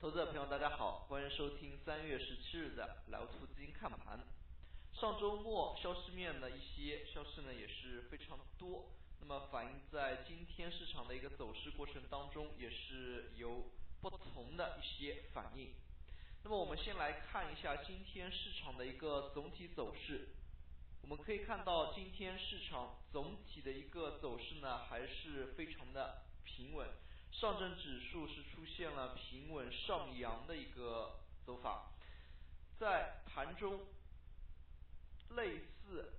投资者朋友，大家好，欢迎收听三月十七日的老兔资金看盘。上周末消息面的一些消息呢也是非常多，那么反映在今天市场的一个走势过程当中，也是有不同的一些反应。那么我们先来看一下今天市场的一个总体走势。我们可以看到今天市场总体的一个走势呢还是非常的平稳。上证指数是出现了平稳上扬的一个走法，在盘中，类似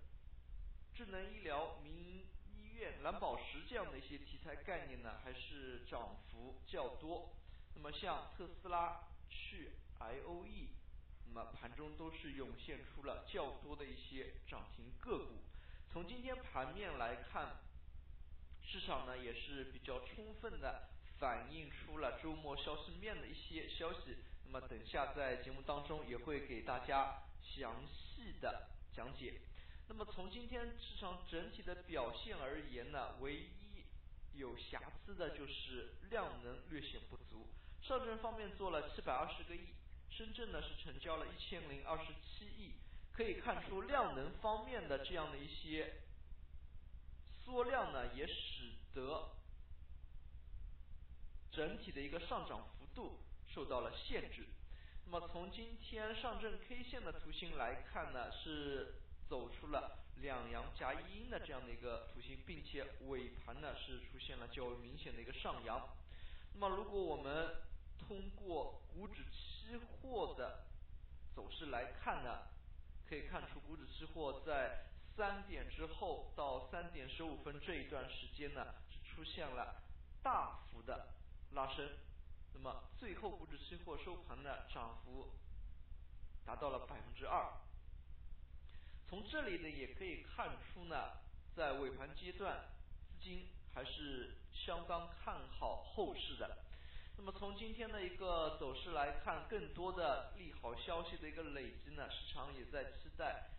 智能医疗、民营医院、蓝宝石这样的一些题材概念呢，还是涨幅较多。那么像特斯拉、去 I O E，那么盘中都是涌现出了较多的一些涨停个股。从今天盘面来看，市场呢也是比较充分的。反映出了周末消息面的一些消息，那么等下在节目当中也会给大家详细的讲解。那么从今天市场整体的表现而言呢，唯一有瑕疵的就是量能略显不足。上证方面做了七百二十个亿，深圳呢是成交了一千零二十七亿，可以看出量能方面的这样的一些缩量呢，也使得。整体的一个上涨幅度受到了限制。那么从今天上证 K 线的图形来看呢，是走出了两阳夹一阴的这样的一个图形，并且尾盘呢是出现了较为明显的一个上扬。那么如果我们通过股指期货的走势来看呢，可以看出股指期货在三点之后到三点十五分这一段时间呢，出现了大幅的。拉升，那么最后股指期货收盘的涨幅达到了百分之二。从这里呢也可以看出呢，在尾盘阶段，资金还是相当看好后市的。那么从今天的一个走势来看，更多的利好消息的一个累积呢，市场也在期待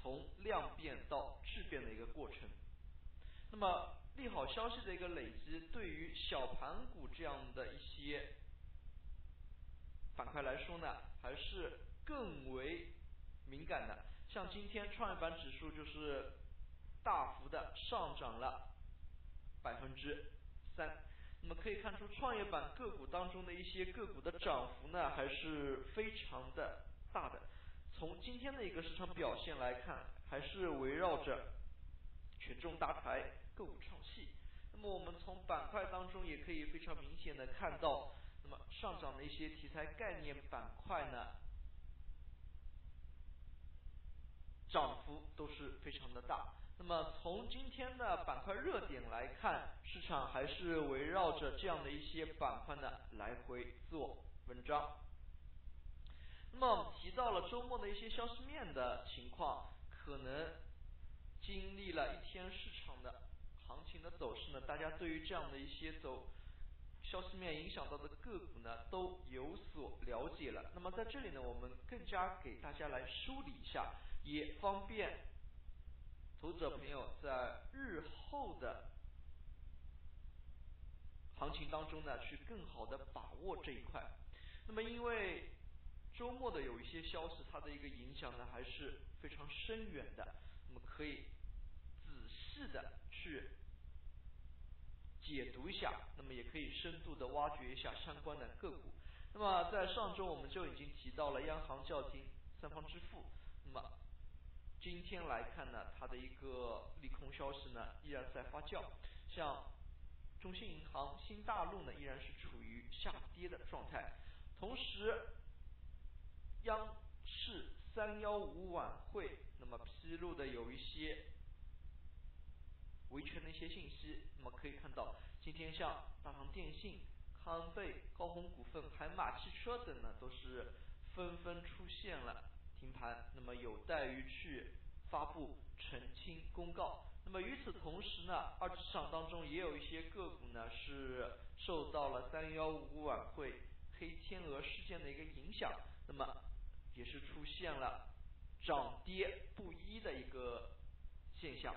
从量变到质变的一个过程。那么利好消息的一个累积，对于小盘股这样的一些板块来说呢，还是更为敏感的。像今天创业板指数就是大幅的上涨了百分之三，那么可以看出创业板个股当中的一些个股的涨幅呢，还是非常的大的。从今天的一个市场表现来看，还是围绕着。权重大牌个股唱戏，那么我们从板块当中也可以非常明显的看到，那么上涨的一些题材概念板块呢，涨幅都是非常的大。那么从今天的板块热点来看，市场还是围绕着这样的一些板块呢来回做文章。那么提到了周末的一些消息面的情况，可能。经历了一天市场的行情的走势呢，大家对于这样的一些走消息面影响到的个股呢，都有所了解了。那么在这里呢，我们更加给大家来梳理一下，也方便投资者朋友在日后的行情当中呢，去更好的把握这一块。那么因为周末的有一些消息，它的一个影响呢，还是非常深远的。我们可以仔细的去解读一下，那么也可以深度的挖掘一下相关的个股。那么在上周我们就已经提到了央行叫停三方支付，那么今天来看呢，它的一个利空消息呢依然在发酵，像中信银行、新大陆呢依然是处于下跌的状态，同时央。视三幺五晚会，那么披露的有一些维权的一些信息。那么可以看到，今天像大唐电信、康贝、高鸿股份、海马汽车等呢，都是纷纷出现了停盘。那么有待于去发布澄清公告。那么与此同时呢，二级市场当中也有一些个股呢是受到了三幺五晚会黑天鹅事件的一个影响。那么也是出现了涨跌不一的一个现象。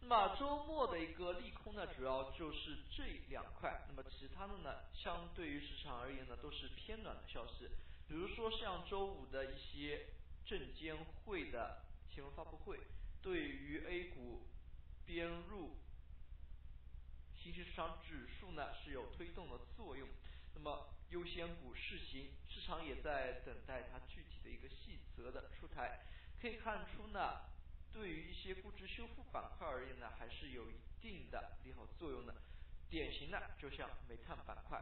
那么周末的一个利空呢，主要就是这两块。那么其他的呢，相对于市场而言呢，都是偏暖的消息。比如说像周五的一些证监会的新闻发布会，对于 A 股编入新兴市场指数呢是有推动的作用。那么优先股试行，市场也在等待它具体的一个细则的出台。可以看出呢。对于一些估值修复板块而言呢，还是有一定的利好作用的。典型的就像煤炭板块。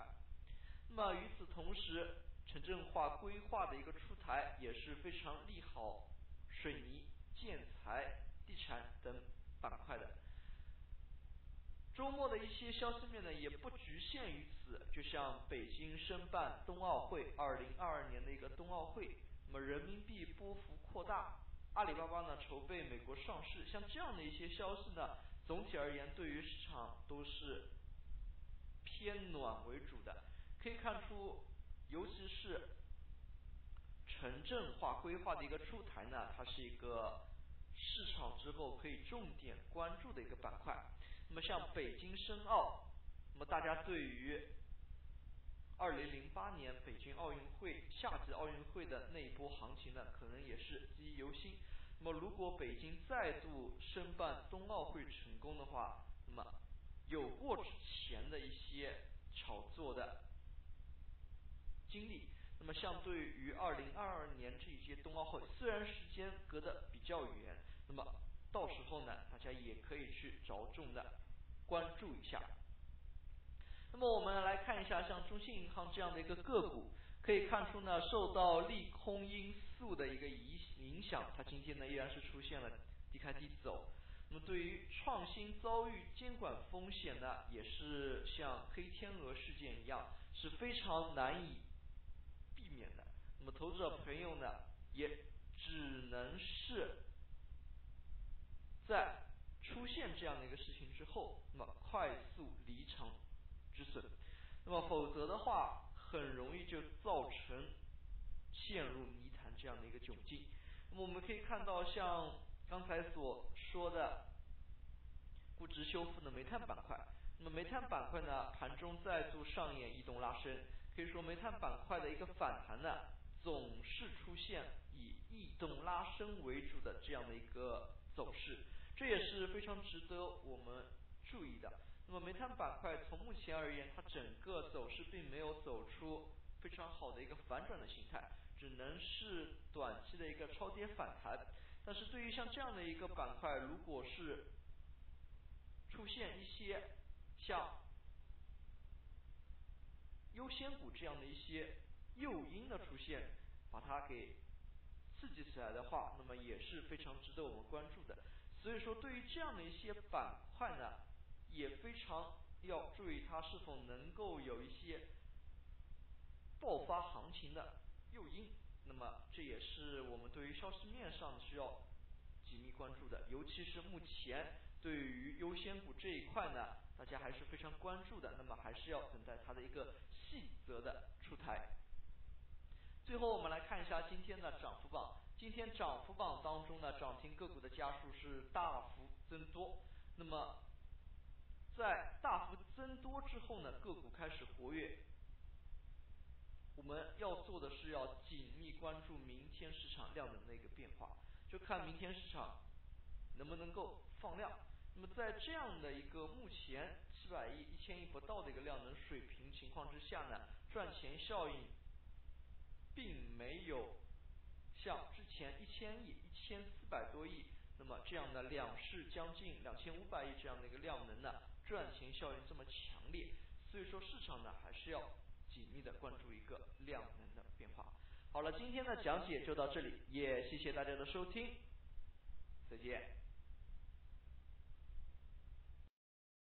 那么与此同时，城镇化规划的一个出台也是非常利好水泥、建材、地产等板块的。周末的一些消息面呢，也不局限于此。就像北京申办冬奥会，二零二二年的一个冬奥会，那么人民币波幅扩大。阿里巴巴呢筹备美国上市，像这样的一些消息呢，总体而言对于市场都是偏暖为主的。可以看出，尤其是城镇化规划的一个出台呢，它是一个市场之后可以重点关注的一个板块。那么像北京申奥，那么大家对于二零零八年北京奥运会夏季奥运会的那一波行情呢，可能也是记忆犹新。那么，如果北京再度申办冬奥会成功的话，那么有过之前的一些炒作的经历，那么相对于二零二二年这一届冬奥会，虽然时间隔得比较远，那么到时候呢，大家也可以去着重的关注一下。那么我们来看一下，像中信银行这样的一个个股，可以看出呢，受到利空因素的一个影影响，它今天呢依然是出现了低开低走。那么对于创新遭遇监管风险呢，也是像黑天鹅事件一样，是非常难以避免的。那么投资者朋友呢，也只能是在出现这样的一个事情之后，那么快速离场。止损，那么否则的话，很容易就造成陷入泥潭这样的一个窘境。那么我们可以看到，像刚才所说的估值修复的煤炭板块，那么煤炭板块呢，盘中再度上演异动拉升，可以说煤炭板块的一个反弹呢，总是出现以异动拉升为主的这样的一个走势，这也是非常值得我们注意的。那么煤炭板块从目前而言，它整个走势并没有走出非常好的一个反转的形态，只能是短期的一个超跌反弹。但是对于像这样的一个板块，如果是出现一些像优先股这样的一些诱因的出现，把它给刺激起来的话，那么也是非常值得我们关注的。所以说，对于这样的一些板块呢。也非常要注意它是否能够有一些爆发行情的诱因，那么这也是我们对于消息面上需要紧密关注的，尤其是目前对于优先股这一块呢，大家还是非常关注的，那么还是要等待它的一个细则的出台。最后我们来看一下今天的涨幅榜，今天涨幅榜当中呢，涨停个股的家数是大幅增多，那么。在大幅增多之后呢，个股开始活跃。我们要做的是要紧密关注明天市场量能的一个变化，就看明天市场能不能够放量。那么在这样的一个目前七百亿、一千亿不到的一个量能水平情况之下呢，赚钱效应并没有像之前一千亿、一千四百多亿，那么这样的两市将近两千五百亿这样的一个量能呢。赚钱效应这么强烈，所以说市场呢还是要紧密的关注一个量能的变化。好了，今天的讲解就到这里，也谢谢大家的收听，再见。